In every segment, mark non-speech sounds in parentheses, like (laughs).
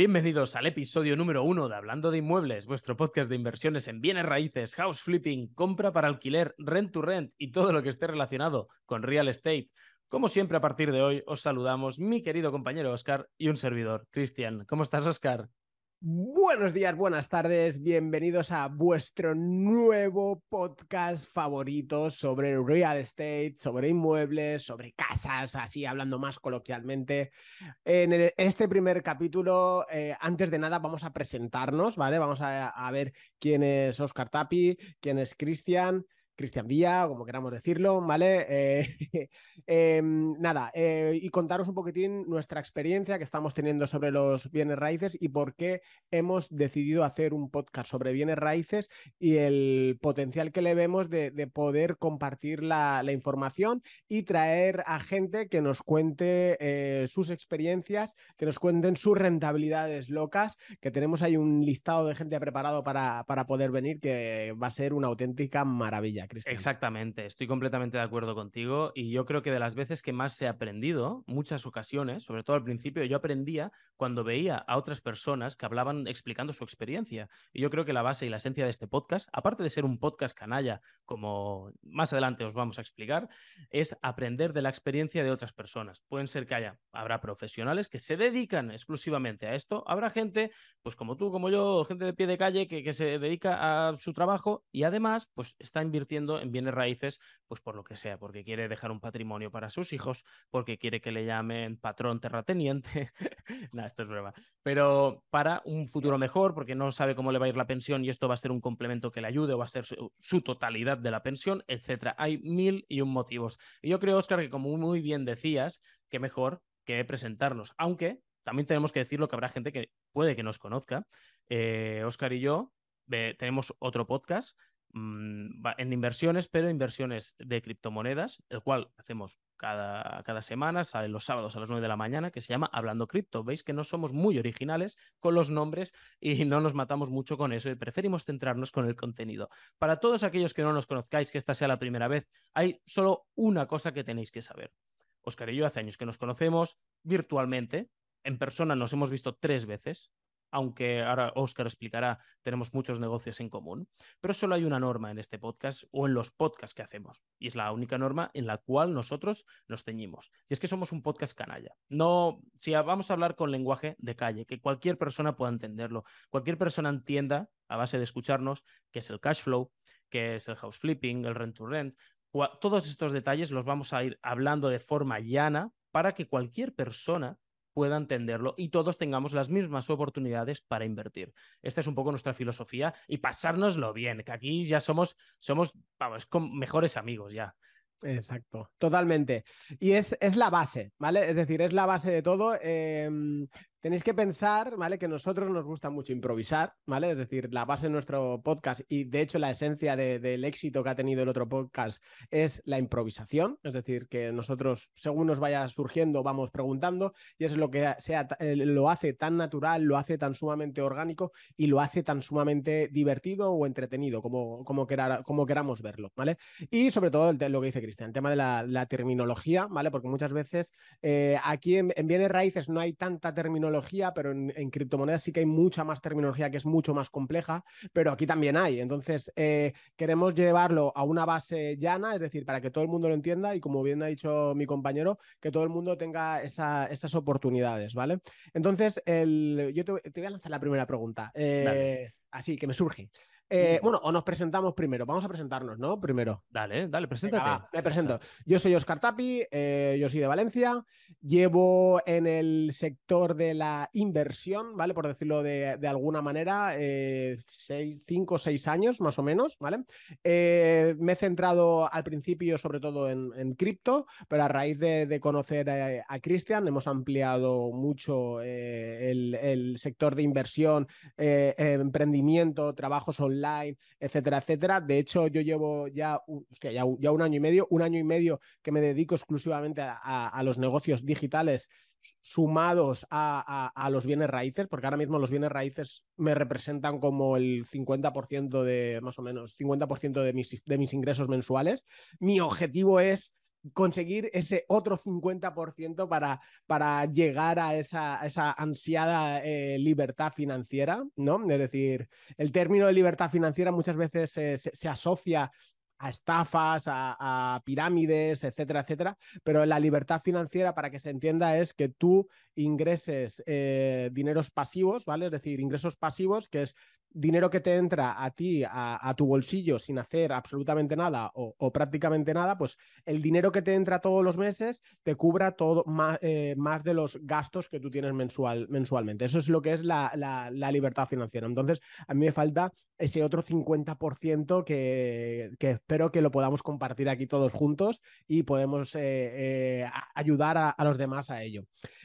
Bienvenidos al episodio número uno de Hablando de Inmuebles, vuestro podcast de inversiones en bienes raíces, house flipping, compra para alquiler, rent to rent y todo lo que esté relacionado con real estate. Como siempre, a partir de hoy os saludamos mi querido compañero Oscar y un servidor, Cristian. ¿Cómo estás, Oscar? Buenos días, buenas tardes, bienvenidos a vuestro nuevo podcast favorito sobre real estate, sobre inmuebles, sobre casas, así hablando más coloquialmente. En este primer capítulo, eh, antes de nada, vamos a presentarnos, ¿vale? Vamos a, a ver quién es Oscar Tapi, quién es Cristian. Cristian Villa, como queramos decirlo, ¿vale? Eh, (laughs) em, nada, eh, y contaros un poquitín nuestra experiencia que estamos teniendo sobre los bienes raíces y por qué hemos decidido hacer un podcast sobre bienes raíces y el potencial que le vemos de, poder compartir la, información y traer a gente que nos cuente eh, sus experiencias, que nos cuenten sus rentabilidades locas, que tenemos ahí un listado de gente preparado para, para poder venir que va a ser una auténtica maravilla. Exactamente, estoy completamente de acuerdo contigo y yo creo que de las veces que más he aprendido, muchas ocasiones, sobre todo al principio, yo aprendía cuando veía a otras personas que hablaban explicando su experiencia. Y yo creo que la base y la esencia de este podcast, aparte de ser un podcast canalla, como más adelante os vamos a explicar, es aprender de la experiencia de otras personas. Pueden ser que haya, habrá profesionales que se dedican exclusivamente a esto, habrá gente, pues como tú, como yo, gente de pie de calle que, que se dedica a su trabajo y además, pues está invirtiendo en bienes raíces, pues por lo que sea, porque quiere dejar un patrimonio para sus hijos, porque quiere que le llamen patrón terrateniente. (laughs) Nada, esto es broma. Pero para un futuro mejor, porque no sabe cómo le va a ir la pensión y esto va a ser un complemento que le ayude o va a ser su, totalidad de la pensión, etcétera. Hay mil y un motivos. Y yo creo, Oscar, que como muy bien decías, que mejor que presentarnos, aunque también tenemos que decirlo que habrá gente que puede que nos conozca. Eh, Oscar y yo tenemos otro podcast Mm, en inversiones, pero inversiones de criptomonedas, el cual hacemos cada, cada semana, sale los sábados a las 9 de la mañana, que se llama Hablando Cripto. Veis que no somos muy originales con los nombres y no nos matamos mucho con eso y preferimos centrarnos con el contenido. Para todos aquellos que no nos conozcáis, que esta sea la primera vez, hay solo una cosa que tenéis que saber. Oscar y yo hace años que nos conocemos virtualmente, en persona nos hemos visto tres veces, aunque ahora Oscar explicará, tenemos muchos negocios en común, pero solo hay una norma en este podcast o en los podcasts que hacemos, y es la única norma en la cual nosotros nos ceñimos, y es que somos un podcast canalla. No, si vamos a hablar con lenguaje de calle, que cualquier persona pueda entenderlo, cualquier persona entienda a base de escucharnos qué es el cash flow, qué es el house flipping, el rent to rent, todos estos detalles los vamos a ir hablando de forma llana para que cualquier persona pueda entenderlo y todos tengamos las mismas oportunidades para invertir. Esta es un poco nuestra filosofía y pasárnoslo bien, que aquí ya somos, somos, vamos, mejores amigos ya. Exacto, totalmente. Y es, es, la base, ¿vale? Es decir, es la base de todo. Em, tenéis que pensar, ¿vale? Que nosotros nos gusta mucho improvisar, ¿vale? Es decir, la base de nuestro podcast y de hecho la esencia del éxito que ha tenido el otro podcast es la improvisación, es decir, que nosotros según nos vaya surgiendo vamos preguntando y es lo que sea, eh, lo hace tan natural, lo hace tan sumamente orgánico y lo hace tan sumamente divertido o entretenido como, como, como queramos verlo, ¿vale? Y sobre todo lo que dice Cristian, el tema de la, terminología, ¿vale? Porque muchas veces eh, aquí en bienes raíces no hay tanta terminología pero en, criptomonedas sí que hay mucha más terminología que es mucho más compleja, pero aquí también hay. Entonces, eh, queremos llevarlo a una base llana, es decir, para que todo el mundo lo entienda y como bien ha dicho mi compañero, que todo el mundo tenga esas oportunidades, ¿vale? Entonces, el, yo te, voy a lanzar la primera pregunta. Eh, así, que me surge. Eh, bueno, o nos presentamos primero. Vamos a presentarnos, ¿no? Primero. Dale, dale, preséntate. me presento. Yo soy Oscar Tapi, eh, yo soy de Valencia. Llevo en el sector de la inversión, ¿vale? Por decirlo de, alguna manera, eh, seis, cinco o seis años más o menos, ¿vale? me he centrado al principio sobre todo en, cripto, pero a raíz de, conocer a, Cristian hemos ampliado mucho el, el, sector de inversión, emprendimiento, trabajos online etcétera, etcétera. De hecho, yo llevo ya, ya, un año y medio, un año y medio que me dedico exclusivamente a, los negocios digitales sumados a, los bienes raíces, porque ahora mismo los bienes raíces me representan como el 50% de, más o menos, 50% de mis, de mis ingresos mensuales. Mi objetivo es conseguir ese otro 50% para, para llegar a esa, esa ansiada eh, libertad financiera, ¿no? Es decir, el término de libertad financiera muchas veces se, asocia a estafas, a, pirámides, etcétera, etcétera. Pero la libertad financiera, para que se entienda, es que tú ingreses eh, dineros pasivos, ¿vale? Es decir, ingresos pasivos, que es dinero que te entra a ti, a, tu bolsillo, sin hacer absolutamente nada o, prácticamente nada, pues el dinero que te entra todos los meses te cubra todo más, eh, más de los gastos que tú tienes mensual, mensualmente. Eso es lo que es la, la, libertad financiera. Entonces, a mí me falta ese otro 50% que, que, espero que lo podamos compartir aquí todos juntos y podemos eh, ayudar a, a, los demás a ello.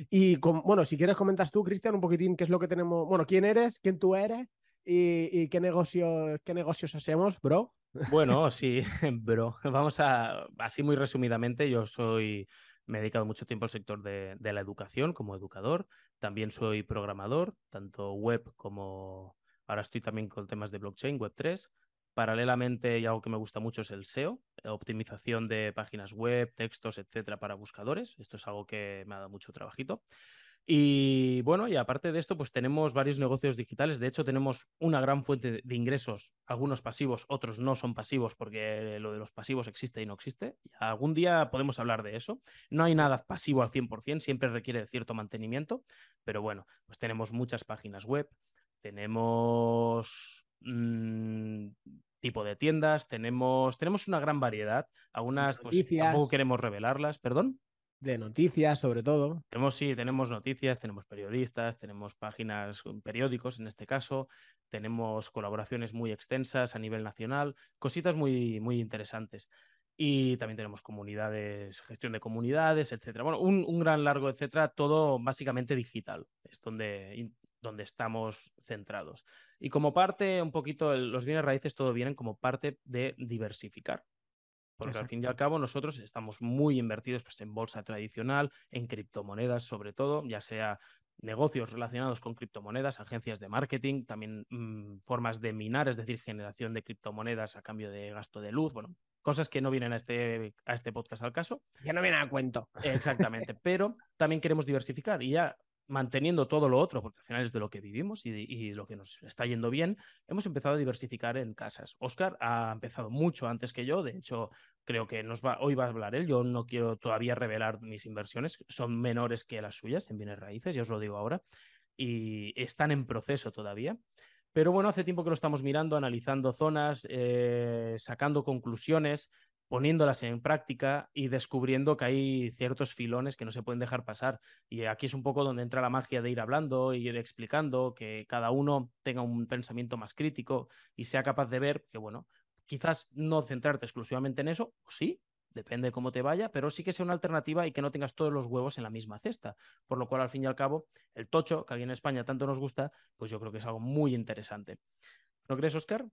Y con, bueno, si quieres comentas tú, Cristian, un poquitín qué es lo que tenemos, bueno, quién eres, quién tú eres ¿Y, qué, negocios, qué negocios hacemos, bro? Bueno, (laughs) sí, (laughs) bro. Vamos a, así muy resumidamente, yo soy, me he dedicado mucho tiempo al sector de, la educación como educador. También soy programador, tanto web como ahora estoy también con temas de blockchain, web 3. Paralelamente, y algo que me gusta mucho es el SEO, optimización de páginas web, textos, etcétera, para buscadores. Esto es algo que me ha dado mucho trabajito. Y bueno, y aparte de esto, pues tenemos varios negocios digitales. De hecho, tenemos una gran fuente de ingresos, algunos pasivos, otros no son pasivos porque lo de los pasivos existe y no existe. Algún día podemos hablar de eso. No hay nada pasivo al 100%, siempre requiere cierto mantenimiento, pero bueno, pues tenemos muchas páginas web, tenemos mm, tipo de tiendas, tenemos, tenemos una gran variedad. Algunas, pues tampoco queremos revelarlas, perdón de noticias, sobre todo. Tenemos, sí, tenemos noticias, tenemos periodistas, tenemos páginas, mm, periódicos en este caso, tenemos colaboraciones muy extensas a nivel nacional, cositas muy, muy interesantes. Y también tenemos comunidades, gestión de comunidades, etcétera. Bueno, un, gran largo, etcétera, todo básicamente digital, es donde, donde estamos centrados. Y como parte, un poquito, los bienes raíces todo vienen como parte de diversificar. Porque al fin y al cabo nosotros estamos muy invertidos pues, en bolsa tradicional, en criptomonedas sobre todo, ya sea negocios relacionados con criptomonedas, agencias de marketing, también mm, formas de minar, es decir, generación de criptomonedas a cambio de gasto de luz, bueno, cosas que no vienen a este, a este podcast al caso. Ya no vienen a cuento. Exactamente, (laughs) pero también queremos diversificar y ya manteniendo todo lo otro, porque al final es de lo que vivimos y, lo que nos está yendo bien, hemos empezado a diversificar en casas. Oscar ha empezado mucho antes que yo, de hecho, creo que nos va, hoy va a hablar él. Yo no quiero todavía revelar mis inversiones, son menores que las suyas en bienes raíces, ya os lo digo ahora, y están en proceso todavía. Pero bueno, hace tiempo que lo estamos mirando, analizando zonas, eh, sacando conclusiones, poniéndolas en práctica y descubriendo que hay ciertos filones que no se pueden dejar pasar. Y aquí es un poco donde entra la magia de ir hablando, ir explicando, que cada uno tenga un pensamiento más crítico y sea capaz de ver que, bueno, quizás no centrarte exclusivamente en eso, sí, depende de cómo te vaya, pero sí que sea una alternativa y que no tengas todos los huevos en la misma cesta. Por lo cual, al fin y al cabo, el tocho, que aquí en España tanto nos gusta, pues yo creo que es algo muy interesante. ¿No crees, Oscar?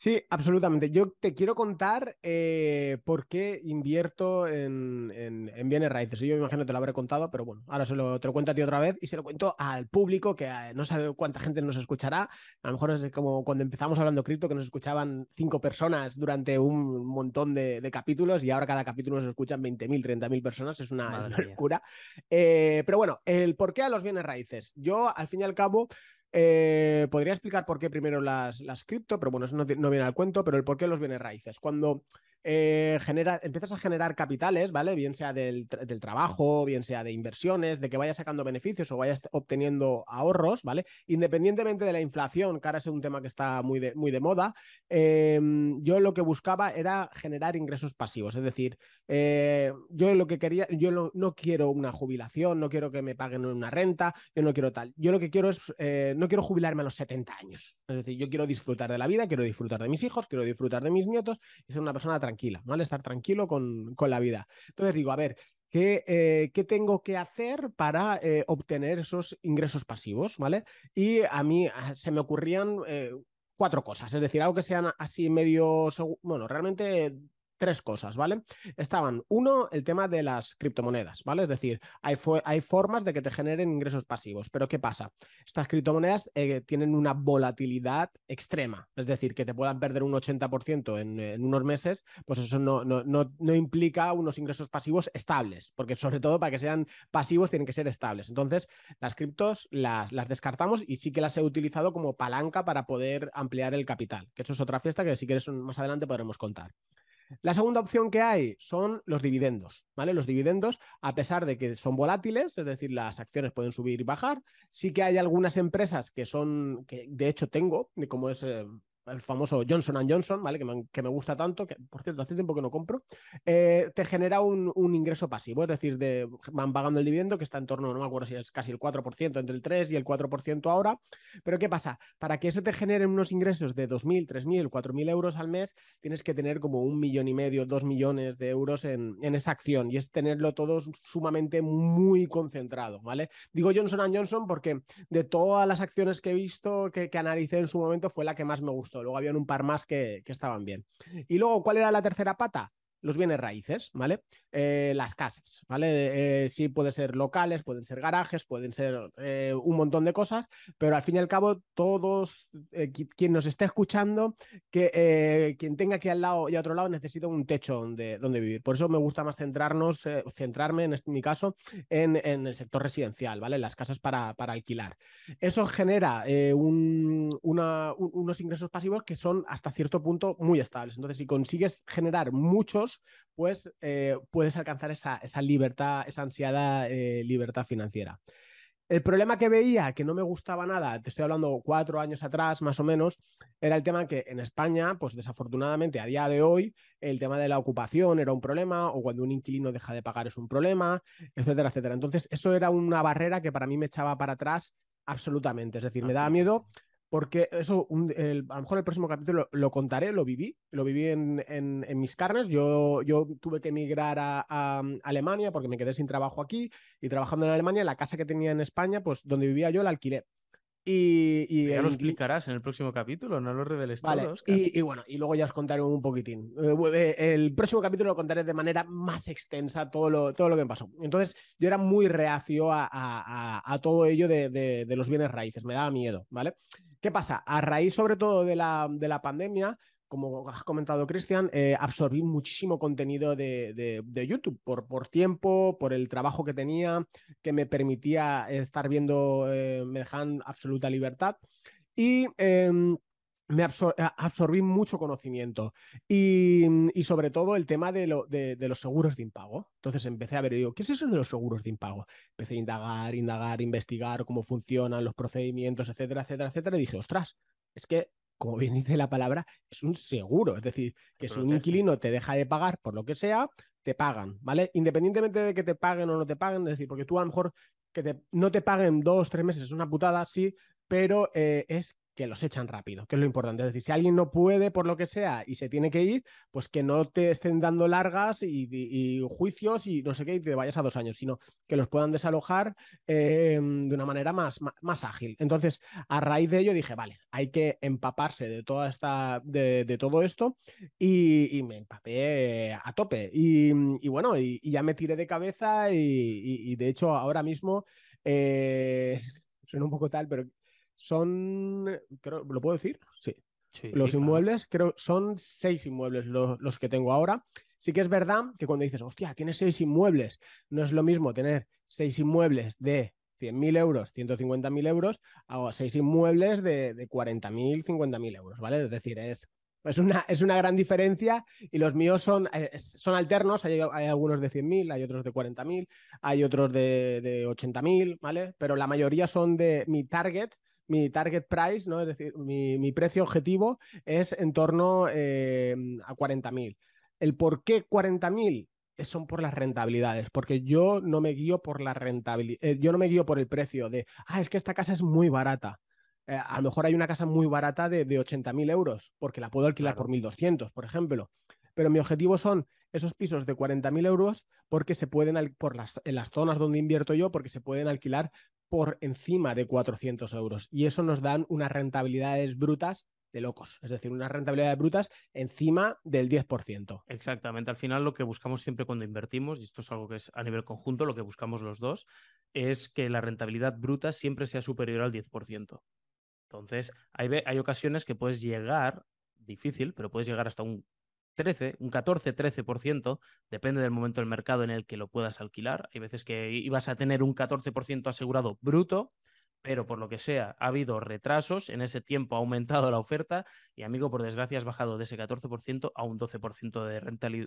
Sí, absolutamente. Yo te quiero contar eh, por qué invierto en, bienes raíces. Yo me imagino que te lo habré contado, pero bueno, ahora se lo, te lo cuento a ti otra vez y se lo cuento al público que eh, no sabe cuánta gente nos escuchará. A lo mejor es como cuando empezamos hablando cripto, que nos escuchaban cinco personas durante un montón de, capítulos y ahora cada capítulo nos escuchan 20.000, 30.000 personas. Es una, locura. Eh, pero bueno, el por qué a los bienes raíces. Yo, al fin y al cabo, eh, podría explicar por qué primero las, las cripto, pero bueno, eso no, no, viene al cuento, pero el por qué los bienes raíces. Cuando eh, genera, empiezas a generar capitales, ¿vale? Bien sea del, trabajo, bien sea de inversiones, de que vayas sacando beneficios o vayas obteniendo ahorros, ¿vale? Independientemente de la inflación, que ahora es un tema que está muy de, muy de moda, em, yo lo que buscaba era generar ingresos pasivos, es decir, eh, yo lo que quería, yo no, quiero una jubilación, no quiero que me paguen una renta, yo no quiero tal, yo lo que quiero es, eh, no quiero jubilarme a los 70 años, es decir, yo quiero disfrutar de la vida, quiero disfrutar de mis hijos, quiero disfrutar de mis nietos y ser una persona tranquila, ¿vale? Estar tranquilo con, la vida. Entonces digo, a ver, ¿Qué, eh, ¿qué, tengo que hacer para eh, obtener esos ingresos pasivos? ¿Vale? Y a mí ah, se me ocurrían eh, cuatro cosas, es decir, algo que sean así medio, bueno, realmente tres cosas, ¿vale? Estaban, uno, el tema de las criptomonedas, ¿vale? Es decir, hay, hay formas de que te generen ingresos pasivos, pero ¿qué pasa? Estas criptomonedas eh, tienen una volatilidad extrema, es decir, que te puedan perder un 80% en, en, unos meses, pues eso no, no, no, no, implica unos ingresos pasivos estables, porque sobre todo para que sean pasivos tienen que ser estables. Entonces, las criptos las, las descartamos y sí que las he utilizado como palanca para poder ampliar el capital, que eso es otra fiesta que si quieres más adelante podremos contar. La segunda opción que hay son los dividendos, ¿vale? Los dividendos, a pesar de que son volátiles, es decir, las acciones pueden subir y bajar, sí que hay algunas empresas que son, que de hecho tengo, como es eh, el famoso Johnson Johnson, ¿vale? Que me, gusta tanto, que por cierto, hace tiempo que no compro, eh, te genera un, ingreso pasivo, es decir, de, van pagando el dividendo que está en torno, no me acuerdo si es casi el 4%, entre el 3 y el 4% ahora. Pero ¿qué pasa? Para que eso te genere unos ingresos de 2.000, 3.000, 4.000 euros al mes, tienes que tener como un millón y medio, dos millones de euros en, esa acción y es tenerlo todo sumamente muy concentrado, ¿vale? Digo Johnson Johnson porque de todas las acciones que he visto, que analicé en su momento, fue la que más me gustó Luego habían un par más que, estaban bien. Y luego, ¿cuál era la tercera pata? Los bienes raíces, ¿vale? Eh, las casas, ¿vale? Eh, sí, pueden ser locales, pueden ser garajes, pueden ser eh, un montón de cosas, pero al fin y al cabo, todos, quien nos esté escuchando, que quien tenga aquí al lado y a otro lado necesita un techo donde, donde vivir. Por eso me gusta más centrarnos, centrarme en, este, mi caso en, en, el sector residencial, ¿vale? Las casas para, para alquilar. Eso genera unos ingresos pasivos que son hasta cierto punto muy estables. Entonces, si consigues generar muchos pues eh, puedes alcanzar esa, esa, libertad, esa ansiada eh, libertad financiera. El problema que veía, que no me gustaba nada, te estoy hablando cuatro años atrás más o menos, era el tema que en España, pues desafortunadamente a día de hoy, el tema de la ocupación era un problema, o cuando un inquilino deja de pagar es un problema, etcétera, etcétera. Entonces, eso era una barrera que para mí me echaba para atrás absolutamente. Es decir, me daba miedo porque eso, un, el, a lo mejor el próximo capítulo lo, contaré, lo viví, lo viví en, en, mis carnes. Yo, yo tuve que emigrar a, a, Alemania porque me quedé sin trabajo aquí y trabajando en Alemania, la casa que tenía en España, pues donde vivía yo la alquilé. Y, y ya el... lo explicarás en el próximo capítulo, no lo reveles vale. todo. Y, y, bueno, y luego ya os contaré un poquitín. Eh, el próximo capítulo lo contaré de manera más extensa todo lo, todo lo que me pasó. Entonces, yo era muy reacio a, a, a todo ello de, de, de, los bienes raíces, me daba miedo, ¿vale? ¿Qué pasa? A raíz sobre todo de la, de la pandemia, como has comentado, Cristian, eh, absorbí muchísimo contenido de, de, de, YouTube por, por tiempo, por el trabajo que tenía, que me permitía estar viendo, eh, me dejaban absoluta libertad. Y eh, me absor absorbí mucho conocimiento y, y, sobre todo el tema de, lo, de, de, los seguros de impago. Entonces empecé a ver, digo, ¿qué es eso de los seguros de impago? Empecé a indagar, indagar, investigar cómo funcionan los procedimientos, etcétera, etcétera, etcétera. Y dije, ostras, es que, como bien dice la palabra, es un seguro. Es decir, que si un inquilino te deja de pagar por lo que sea, te pagan, ¿vale? Independientemente de que te paguen o no te paguen, es decir, porque tú a lo mejor que te, no te paguen dos, tres meses es una putada, sí, pero eh, es que los echan rápido, que es lo importante. Es decir, si alguien no puede por lo que sea y se tiene que ir, pues que no te estén dando largas y, juicios y no sé qué, y te vayas a dos años, sino que los puedan desalojar eh, de una manera más, más, ágil. Entonces, a raíz de ello dije, vale, hay que empaparse de toda esta, de, todo esto y, me empapé a tope. Y, y bueno, y, ya me tiré de cabeza y, de hecho ahora mismo... Eh, (laughs) suena un poco tal, pero son, creo, ¿lo puedo decir? Sí. sí los claro. inmuebles, creo, son seis inmuebles los, los, que tengo ahora. Sí que es verdad que cuando dices, hostia, tienes seis inmuebles, no es lo mismo tener seis inmuebles de 100.000 euros, 150.000 euros, a seis inmuebles de, de 40.000, 50.000 euros, ¿vale? Es decir, es, es, una, es una gran diferencia y los míos son, eh, son alternos, hay, hay algunos de 100.000, hay otros de 40.000, hay otros de, de 80.000, ¿vale? Pero la mayoría son de mi target, mi target price, ¿no? Es decir, mi, mi precio objetivo es en torno eh, a 40.000. ¿El por qué 40.000? Son por las rentabilidades, porque yo no me guío por la rentabilidad, eh, yo no me guío por el precio de, ah, es que esta casa es muy barata. Eh, a lo mejor hay una casa muy barata de, de 80.000 euros, porque la puedo alquilar claro. por 1.200, por ejemplo. Pero mi objetivo son esos pisos de 40.000 euros porque se pueden, por las, en las zonas donde invierto yo, porque se pueden alquilar por encima de 400 euros. Y eso nos dan unas rentabilidades brutas de locos. Es decir, unas rentabilidades brutas encima del 10%. Exactamente. Al final lo que buscamos siempre cuando invertimos, y esto es algo que es a nivel conjunto, lo que buscamos los dos, es que la rentabilidad bruta siempre sea superior al 10%. Entonces, hay, hay ocasiones que puedes llegar, difícil, pero puedes llegar hasta un 13, un 14, 13%, depende del momento del mercado en el que lo puedas alquilar. Hay veces que ibas a tener un 14% asegurado bruto, pero por lo que sea, ha habido retrasos, en ese tiempo ha aumentado la oferta y, amigo, por desgracia, has bajado de ese 14% a un 12% de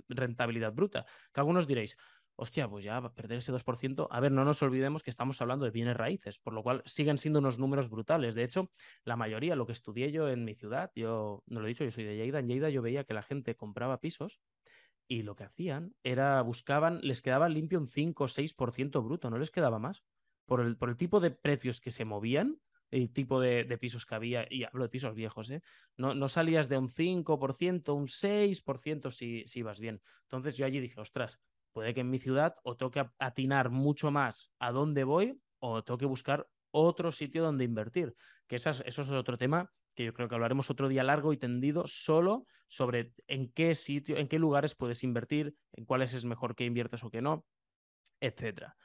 rentabilidad bruta. Que algunos diréis, hostia, pues ya perder ese 2%. A ver, no nos olvidemos que estamos hablando de bienes raíces, por lo cual siguen siendo unos números brutales. De hecho, la mayoría, lo que estudié yo en mi ciudad, yo no lo he dicho, yo soy de Lleida, en Lleida yo veía que la gente compraba pisos y lo que hacían era buscaban, les quedaba limpio un 5 o 6% bruto, no les quedaba más. Por el, por el tipo de precios que se movían, el tipo de, pisos que había, y hablo de pisos viejos, ¿eh? no, no salías de un 5%, un 6% si, si ibas bien. Entonces yo allí dije, ostras, puede que en mi ciudad o toque atinar mucho más a dónde voy o tengo que buscar otro sitio donde invertir. Que eso es otro tema que yo creo que hablaremos otro día largo y tendido solo sobre en qué sitio, en qué lugares puedes invertir, en cuáles es mejor que inviertes o que no, etcétera.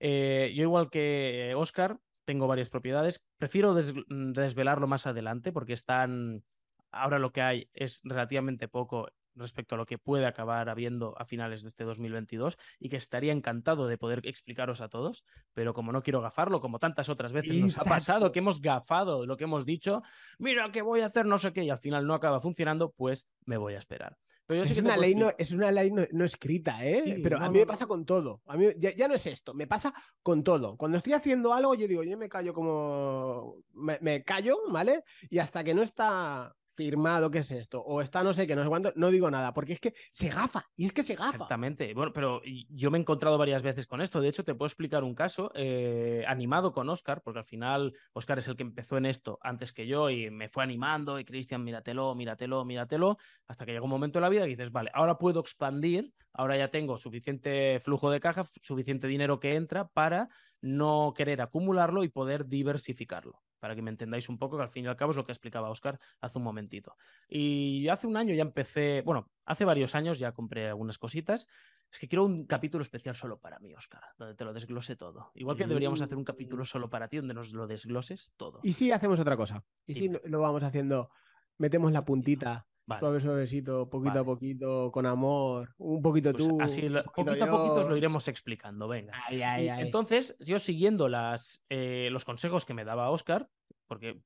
Eh, yo igual que Oscar, tengo varias propiedades. Prefiero desvelarlo más adelante porque están. Ahora lo que hay es relativamente poco respecto a lo que puede acabar habiendo a finales de este 2022 y que estaría encantado de poder explicaros a todos, pero como no quiero gafarlo, como tantas otras veces nos ha pasado que hemos gafado lo que hemos dicho, mira que voy a hacer no sé qué y al final no acaba funcionando, pues me voy a esperar. Pero es, una ley no, es, una ley no, escrita, ¿eh? Pero a mí me pasa con todo. A mí ya, no es esto, me pasa con todo. Cuando estoy haciendo algo, yo digo, yo me callo como. Me, me callo, ¿vale? Y hasta que no está firmado, ¿qué es esto? O está no sé qué, no sé cuánto, no digo nada, porque es que se gafa, y es que se gafa. Exactamente. Bueno, pero yo me he encontrado varias veces con esto. De hecho, te puedo explicar un caso eh, animado con Oscar, porque al final Oscar es el que empezó en esto antes que yo y me fue animando y Cristian, míratelo, míratelo, míratelo, hasta que llegó un momento en la vida y dices, vale, ahora puedo expandir, ahora ya tengo suficiente flujo de caja, suficiente dinero que entra para no querer acumularlo y poder diversificarlo para que me entendáis un poco, que al fin y al cabo es lo que explicaba Oscar hace un momentito. Y hace un año ya empecé, bueno, hace varios años ya compré algunas cositas. Es que quiero un capítulo especial solo para mí, Oscar, donde te lo desglose todo. Igual que deberíamos hacer un capítulo mm. solo para ti, donde nos lo desgloses todo. Y si hacemos otra cosa. Y si lo vamos haciendo, metemos la puntita. Suave, suavecito, poquito a poquito, con amor, un poquito pues tú. Así, poquito, a poquito os lo iremos explicando, venga. Entonces, yo siguiendo las, eh, los consejos que me daba Oscar, porque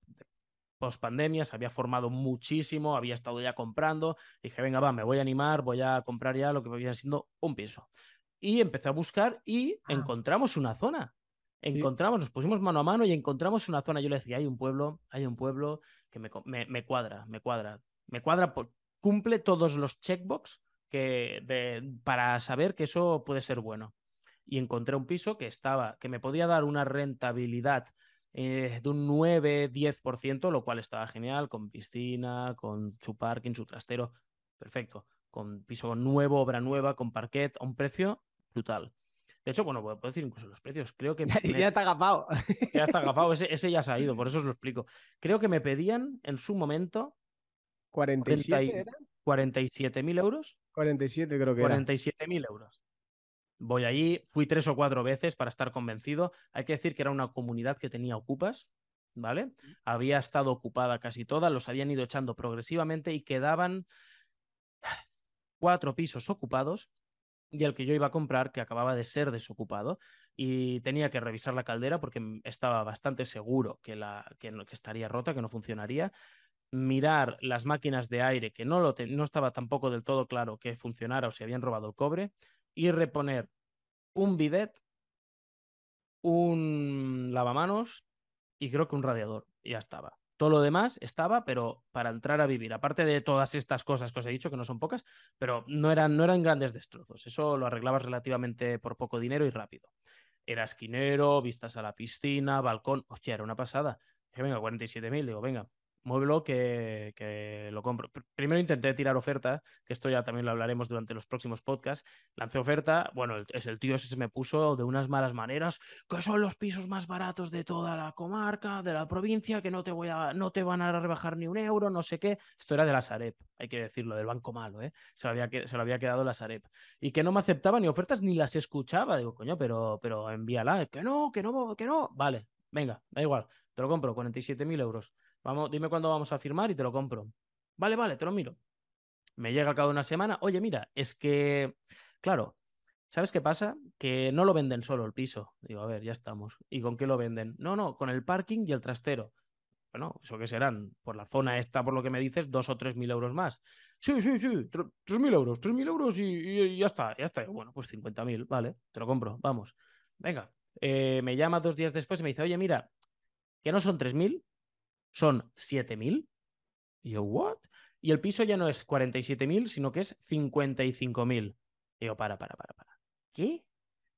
post pandemia se había formado muchísimo, había estado ya comprando, dije, venga, va, me voy a animar, voy a comprar ya lo que me viene siendo un piso. Y empecé a buscar y ah. encontramos una zona. Encontramos, nos pusimos mano a mano y encontramos una zona. Yo le decía, hay un pueblo, hay un pueblo que me, me cuadra, me cuadra me cuadra, cumple todos los checkbox que para saber que eso puede ser bueno. Y encontré un piso que estaba, que me podía dar una rentabilidad eh, de un 9-10%, lo cual estaba genial, con piscina, con su parking, su trastero, perfecto. Con piso nuevo, obra nueva, con parquet, a un precio brutal. De hecho, bueno, puedo decir incluso los precios. Creo que. (laughs) Ya está agafado. (laughs) Ya está agafado, ese, ese, ya se ha ido, (laughs) por eso os lo explico. Creo que me pedían en su momento 47 47.000 euros. 47 creo que 47.000 euros. Voy allí, fui tres o cuatro veces para estar convencido. Hay que decir que era una comunidad que tenía ocupas, ¿vale? Había estado ocupada casi toda, los habían ido echando progresivamente y quedaban cuatro pisos ocupados y el que yo iba a comprar que acababa de ser desocupado y tenía que revisar la caldera porque estaba bastante seguro que, la, que, que estaría rota, que no funcionaría mirar las máquinas de aire, que no, lo no estaba tampoco del todo claro que funcionara o si habían robado el cobre, y reponer un bidet, un lavamanos y creo que un radiador. Y ya estaba. Todo lo demás estaba, pero para entrar a vivir, aparte de todas estas cosas que os he dicho, que no son pocas, pero no eran, no eran grandes destrozos. Eso lo arreglabas relativamente por poco dinero y rápido. Era esquinero, vistas a la piscina, balcón. Hostia, era una pasada. Dije, venga, 47.000. Digo, venga, muévelo que, que, lo compro. Primero intenté tirar oferta, que esto ya también lo hablaremos durante los próximos podcasts. Lancé oferta, bueno, es el tío ese se me puso de unas malas maneras, que son los pisos más baratos de toda la comarca, de la provincia, que no te voy a, no te van a rebajar ni un euro, no sé qué. Esto era de la Sareb, hay que decirlo, del banco malo, ¿eh? Se lo había, se lo había quedado la Sareb. Y que no me aceptaba ni ofertas ni las escuchaba. Digo, coño, pero, pero envíala, que no, que no, que no. Vale, venga, da igual, te lo compro, 47.000 euros. Vamos, dime cuándo vamos a firmar y te lo compro. Vale, vale, te lo miro. Me llega al cabo de una semana. Oye, mira, es que, claro, ¿sabes qué pasa? Que no lo venden solo el piso. Digo, a ver, ya estamos. ¿Y con qué lo venden? No, no, con el parking y el trastero. Bueno, ¿eso qué serán? Por la zona esta, por lo que me dices, dos o tres mil euros más. Sí, sí, sí, tres mil euros, tres mil euros y, ya está, ya está. Bueno, pues cincuenta mil, vale, te lo compro, vamos. Venga, eh, me llama dos días después y me dice, oye, mira, que no son tres mil, son 7.000. Y yo, ¿what? Y el piso ya no es 47.000, sino que es 55.000. Y yo, para, para, para, para. ¿Qué?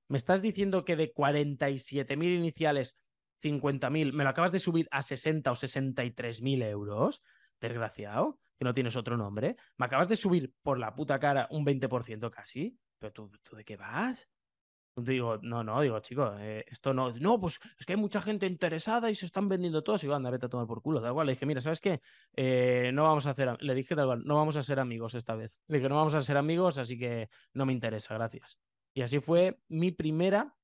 ¿Me estás diciendo que de 47.000 iniciales, 50.000, me lo acabas de subir a 60 o 63.000 euros? Desgraciado, que no tienes otro nombre. Me acabas de subir por la puta cara un 20% casi. ¿Pero tú, tú de qué vas? Digo, no, no, digo, chicos, eh, esto no. No, pues es que hay mucha gente interesada y se están vendiendo todos. Y digo, anda, vete a tomar por culo. Da igual. Le dije, mira, ¿sabes qué? Eh, no vamos a hacer. Le dije, da igual, no vamos a ser amigos esta vez. Le dije, no vamos a ser amigos, así que no me interesa, gracias. Y así fue mi primera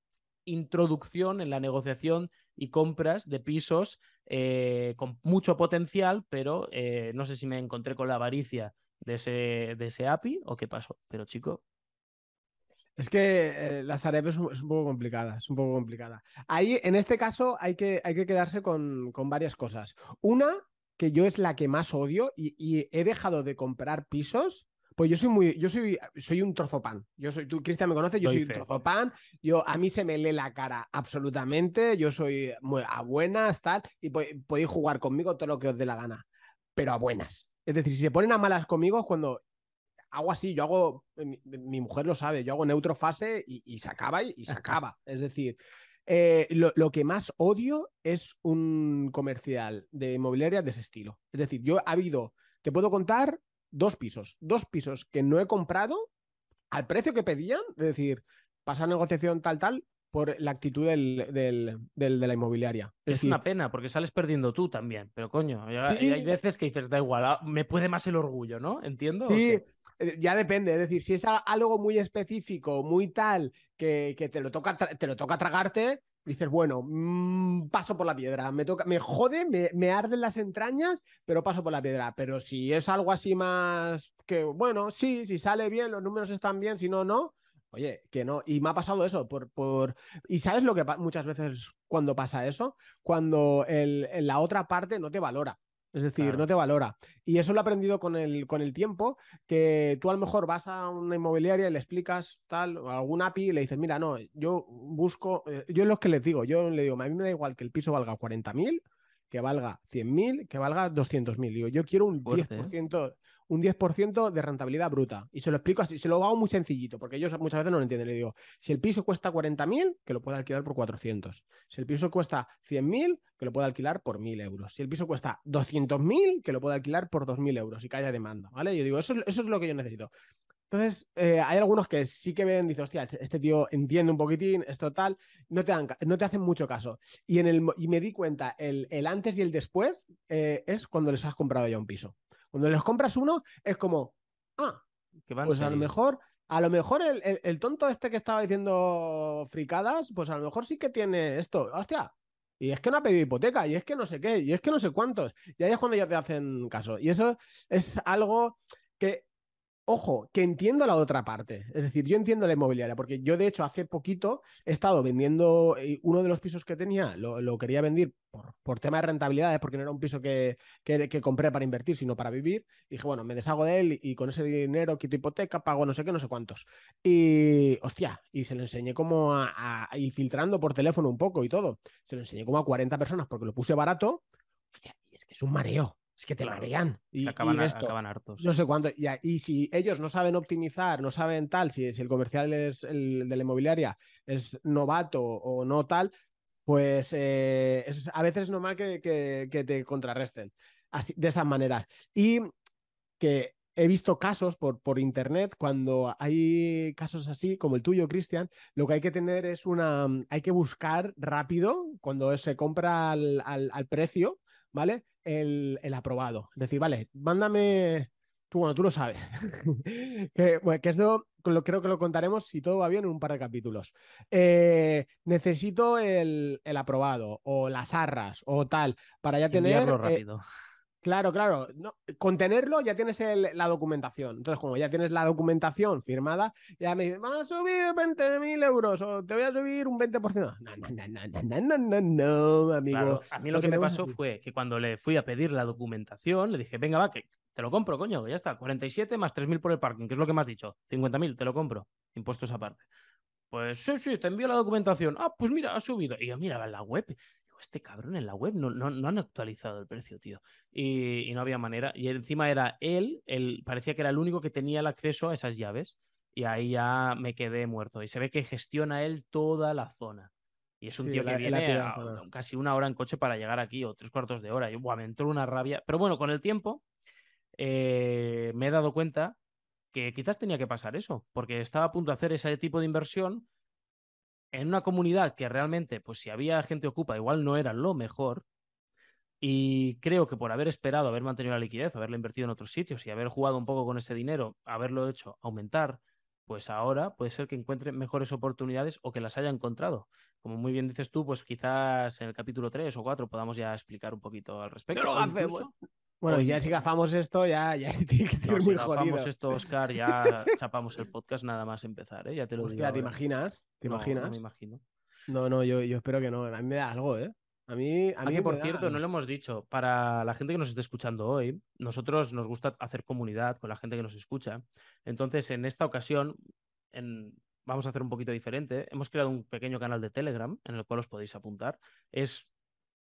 introducción en la negociación y compras de pisos eh, con mucho potencial, pero no sé si me encontré con la avaricia de ese, de ese API o qué pasó. Pero chico, es que eh, la Sareb es un, poco complicada, es un poco complicada. Ahí, en este caso, hay que, hay que quedarse con, varias cosas. Una, que yo es la que más odio y, he dejado de comprar pisos pues yo soy muy, yo soy, soy un trozo pan. Yo soy, tú, Cristian, me conoces, yo soy un trozo pan. Yo, a mí se me lee la cara absolutamente. Yo soy muy a buenas, tal, y podéis jugar conmigo todo lo que os dé la gana, pero a buenas. Es decir, si se ponen a malas conmigo cuando hago así, yo hago, mi, mujer lo sabe, yo hago neutrofase y, y se acaba y, se acaba. Es decir, eh, lo, que más odio es un comercial de inmobiliaria de ese estilo. Es decir, yo ha habido, te puedo contar dos pisos, dos pisos que no he comprado al precio que pedían, es decir, pasa negociación tal, tal, por la actitud del, de la inmobiliaria. Es, una pena, porque sales perdiendo tú también, pero coño, hay veces que dices, da igual, ah, me puede más el orgullo, ¿no? ¿Entiendo? Sí, eh, ya depende, es decir, si es algo muy específico, muy tal, que, te, lo toca, te lo toca tragarte, dices, bueno, mm, paso por la piedra, me, toca, me jode, me, me, arden las entrañas, pero paso por la piedra. Pero si es algo así más que, bueno, sí, si sale bien, los números están bien, si no, no, Oye, que no. Y me ha pasado eso. Por, por... ¿Y sabes lo que muchas veces cuando pasa eso? Cuando el, la otra parte no te valora. Es decir, no te valora. Y eso lo he aprendido con el, con el tiempo, que tú a lo mejor vas a una inmobiliaria y le explicas tal, o algún API y le dices, mira, no, yo busco, eh, yo es lo que les digo, yo le digo, a mí me da igual que el piso valga 40.000, que valga 100.000, que valga 200.000. Digo, yo quiero un 10%, un 10% de rentabilidad bruta. Y se lo explico así, se lo hago muy sencillito, porque ellos muchas veces no lo entienden. Le digo, si el piso cuesta 40.000, que lo pueda alquilar por 400. Si el piso cuesta 100.000, que lo pueda alquilar por 1.000 euros. Si el piso cuesta 200.000, que lo pueda alquilar por 2.000 euros y que haya demanda, ¿vale? Yo digo, eso, eso es lo que yo necesito. Entonces, eh, hay algunos que sí que ven, dicen, hostia, este, este tío entiende un poquitín, es total, no te, dan, no te hacen mucho caso. Y, en el, y me di cuenta, el, el antes y el después eh, es cuando les has comprado ya un piso. Cuando les compras uno, es como, ah, pues a lo mejor, a lo mejor el, tonto este que estaba diciendo fricadas, pues a lo mejor sí que tiene esto, hostia. Y es que no ha pedido hipoteca, y es que no sé qué, y es que no sé cuántos. Y ahí es cuando ya te hacen caso. Y eso es algo que Ojo, que entiendo la otra parte. Es decir, yo entiendo la inmobiliaria, porque yo de hecho hace poquito he estado vendiendo eh, uno de los pisos que tenía, lo, quería vender por, por, tema de rentabilidades, porque no era un piso que, que, compré para invertir, sino para vivir. Y dije, bueno, me deshago de él y, con ese dinero quito hipoteca, pago no sé qué, no sé cuántos. Y, hostia, y se lo enseñé como a, y filtrando por teléfono un poco y todo. Se lo enseñé como a 40 personas porque lo puse barato. Hostia, es que es un mareo es que te marean. Y, acaban, acaban, hartos. No sé cuánto. Y, si ellos no saben optimizar, no saben tal, si, si el comercial es el de la inmobiliaria es novato o no tal, pues eh, a veces es normal que, te contrarresten. así, de esas maneras. Y que he visto casos por, por internet, cuando hay casos así, como el tuyo, Cristian, lo que hay que tener es una. Hay que buscar rápido, cuando se compra al, al, precio, ¿vale? El, el, aprobado. Es decir, vale, mándame. Tú, bueno, tú lo sabes. (laughs) que, bueno, que esto lo, creo que lo contaremos si todo va bien en un par de capítulos. Eh, necesito el, el, aprobado, o las arras, o tal, para ya tener. Eh, rápido. Claro, claro. No, con tenerlo ya tienes la documentación. Entonces, como ya tienes la documentación firmada, ya me dices, vamos a subir 20.000 euros o te voy a subir un 20%. No, no, no, no, no, no, no, no amigo. a mí lo, que me pasó fue que cuando le fui a pedir la documentación, le dije, venga, va, que te lo compro, coño, ya está. 47 más 3.000 por el parking, que es lo que me has dicho. 50.000, te lo compro. Impuestos aparte. Pues sí, sí, te envío la documentación. Ah, pues mira, ha subido. Y yo miraba en la web este cabrón en la web no, no, han actualizado el precio, tío. Y, no había manera. Y encima era él, él, parecía que era el único que tenía el acceso a esas llaves. Y ahí ya me quedé muerto. Y se ve que gestiona él toda la zona. Y es un tío que viene casi una hora en coche para llegar aquí, o tres cuartos de hora. Y buah, me entró una rabia. Pero bueno, con el tiempo eh, me he dado cuenta que quizás tenía que pasar eso, porque estaba a punto de hacer ese tipo de inversión en una comunidad que realmente, pues si había gente ocupa, igual no era lo mejor. Y creo que por haber esperado, haber mantenido la liquidez, haberla invertido en otros sitios y haber jugado un poco con ese dinero, haberlo hecho aumentar, pues ahora puede ser que encuentre mejores oportunidades o que las haya encontrado. Como muy bien dices tú, pues quizás en el capítulo 3 o 4 podamos ya explicar un poquito al respecto. Bueno, ya si gafamos esto, ya, ya (laughs) tiene que ser muy si jodido. esto, Oscar, ya (laughs) chapamos el podcast nada más empezar, ¿eh? Ya te lo Hostia, ¿te imaginas? ¿Te imaginas? No me imagino. No, no, yo, yo espero que no. A mí me da algo, ¿eh? A mí, a mí por cierto, no lo hemos dicho. Para la gente que nos esté escuchando hoy, nosotros nos gusta hacer comunidad con la gente que nos escucha. Entonces, en esta ocasión, en... vamos a hacer un poquito diferente. Hemos creado un pequeño canal de Telegram en el cual os podéis apuntar. Es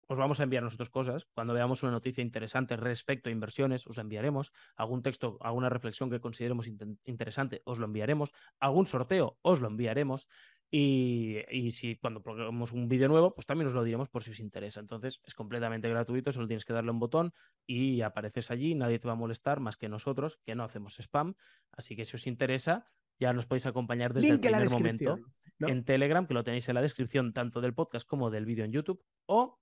os vamos a enviar nosotros cosas. Cuando veamos una noticia interesante respecto a inversiones, os enviaremos. Algún texto, alguna reflexión que consideremos interesante, os lo enviaremos. Algún sorteo, os lo enviaremos. Y, si cuando probemos un vídeo nuevo, pues también os lo diremos por si os interesa. Entonces es completamente gratuito, solo tienes que darle un botón y apareces allí, nadie te va a molestar más que nosotros, que no hacemos spam. Así que si os interesa, ya nos podéis acompañar desde el primer momento en Telegram, que lo tenéis en la descripción tanto del podcast como del vídeo en YouTube, o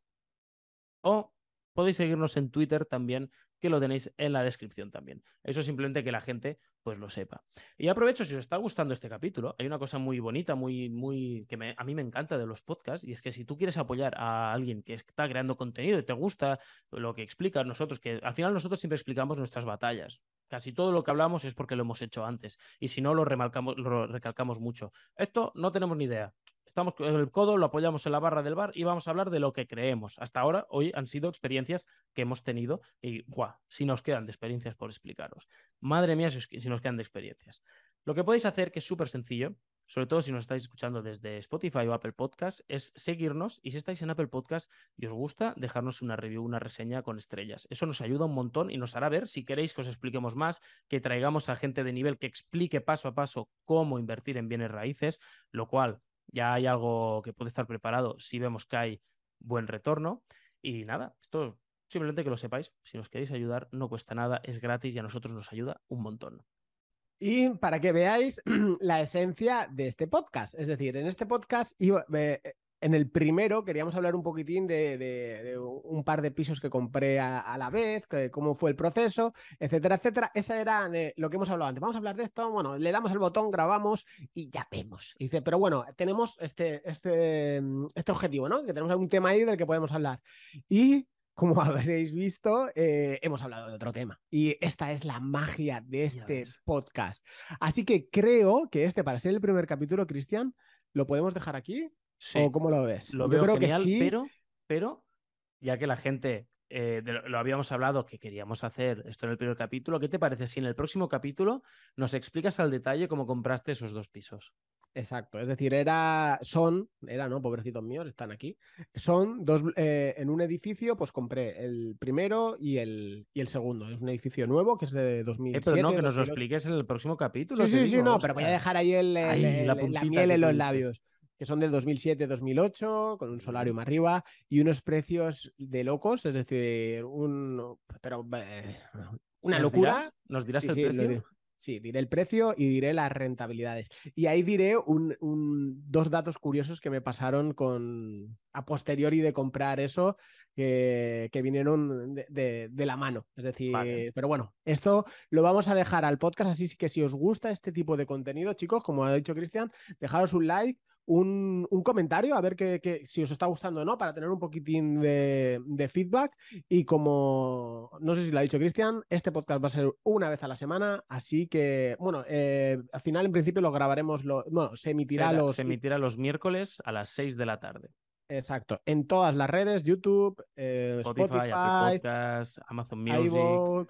o podéis seguirnos en Twitter también, que lo tenéis en la descripción también. Eso simplemente que la gente pues lo sepa. Y aprovecho, si os está gustando este capítulo, hay una cosa muy bonita, muy, muy, que a mí me encanta de los podcasts, y es que si tú quieres apoyar a alguien que está creando contenido y te gusta lo que explica nosotros, que al final nosotros siempre explicamos nuestras batallas. Casi todo lo que hablamos es porque lo hemos hecho antes. Y si no, lo, remarcamos, lo recalcamos mucho. Esto no tenemos ni idea estamos con el codo, lo apoyamos en la barra del bar y vamos a hablar de lo que creemos. Hasta ahora, hoy han sido experiencias que hemos tenido y, guau, si nos quedan de experiencias por explicaros. Madre mía, si, nos quedan de experiencias. Lo que podéis hacer, que es súper sencillo, sobre todo si nos estáis escuchando desde Spotify o Apple Podcast, es seguirnos y si estáis en Apple Podcast y os gusta, dejarnos una review, una reseña con estrellas. Eso nos ayuda un montón y nos hará ver si queréis que os expliquemos más, que traigamos a gente de nivel que explique paso a paso cómo invertir en bienes raíces, lo cual ya hay algo que puede estar preparado si vemos que hay buen retorno. Y nada, esto simplemente que lo sepáis, si nos queréis ayudar, no cuesta nada, es gratis y a nosotros nos ayuda un montón. Y para que veáis (clears throat) la esencia de este podcast, es decir, en este podcast en el primero queríamos hablar un poquitín de, un par de pisos que compré a, la vez, cómo fue el proceso, etcétera, etcétera. Esa era lo que hemos hablado antes. Vamos a hablar de esto, bueno, le damos el botón, grabamos y ya vemos. dice, pero bueno, tenemos este, este, este objetivo, ¿no? Que tenemos algún tema ahí del que podemos hablar. Y como (laughs) habréis visto, eh, hemos hablado de otro tema. Y esta es la magia de este podcast. Así que creo que este, para ser el primer capítulo, Cristian, lo podemos dejar aquí. ¿O cómo lo ves? Lo veo creo que sí. pero, pero ya que la gente eh, lo, habíamos hablado que queríamos hacer esto en el primer capítulo, ¿qué te parece si en el próximo capítulo nos explicas al detalle cómo compraste esos dos pisos? Exacto, es decir, era, son, era, ¿no? Pobrecitos míos, están aquí. Son dos, eh, en un edificio, pues compré el primero y el, y el segundo. Es un edificio nuevo que es de 2007. Eh, pero no, que nos lo expliques en el próximo capítulo. Sí, sí, sí, no, pero voy a dejar ahí, el, la miel en los labios. Que son del 2007-2008, con un solarium arriba y unos precios de locos, es decir, un... Pero, eh, una locura. ¿Nos dirás el precio? Sí, diré el precio y diré las rentabilidades. Y ahí diré un, dos datos curiosos que me pasaron con a posteriori de comprar eso, que, vinieron de, la mano. Es decir, pero bueno, esto lo vamos a dejar al podcast, así que si os gusta este tipo de contenido, chicos, como ha dicho Cristian, dejaros un like, un, comentario, a ver que, si os está gustando o no, para tener un poquitín de, feedback. Y como no sé si lo ha dicho Cristian, este podcast va a ser una vez a la semana, así que, bueno, eh, al final en principio lo grabaremos, lo, bueno, se emitirá los... Se emitirá los miércoles a las 6 de la tarde. Exacto, en todas las redes, YouTube, eh, Spotify, Amazon Music.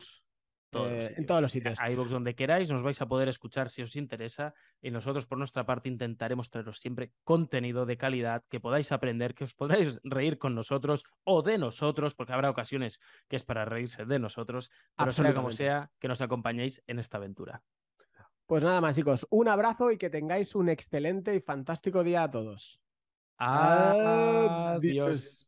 Eh, en todos los sitios. iVoox donde queráis, nos vais a poder escuchar si os interesa y nosotros por nuestra parte intentaremos traeros siempre contenido de calidad que podáis aprender, que os podáis reír con nosotros o de nosotros, porque habrá ocasiones que es para reírse de nosotros, pero sea como sea, que nos acompañéis en esta aventura. Pues nada más chicos, un abrazo y que tengáis un excelente y fantástico día a todos. Adiós.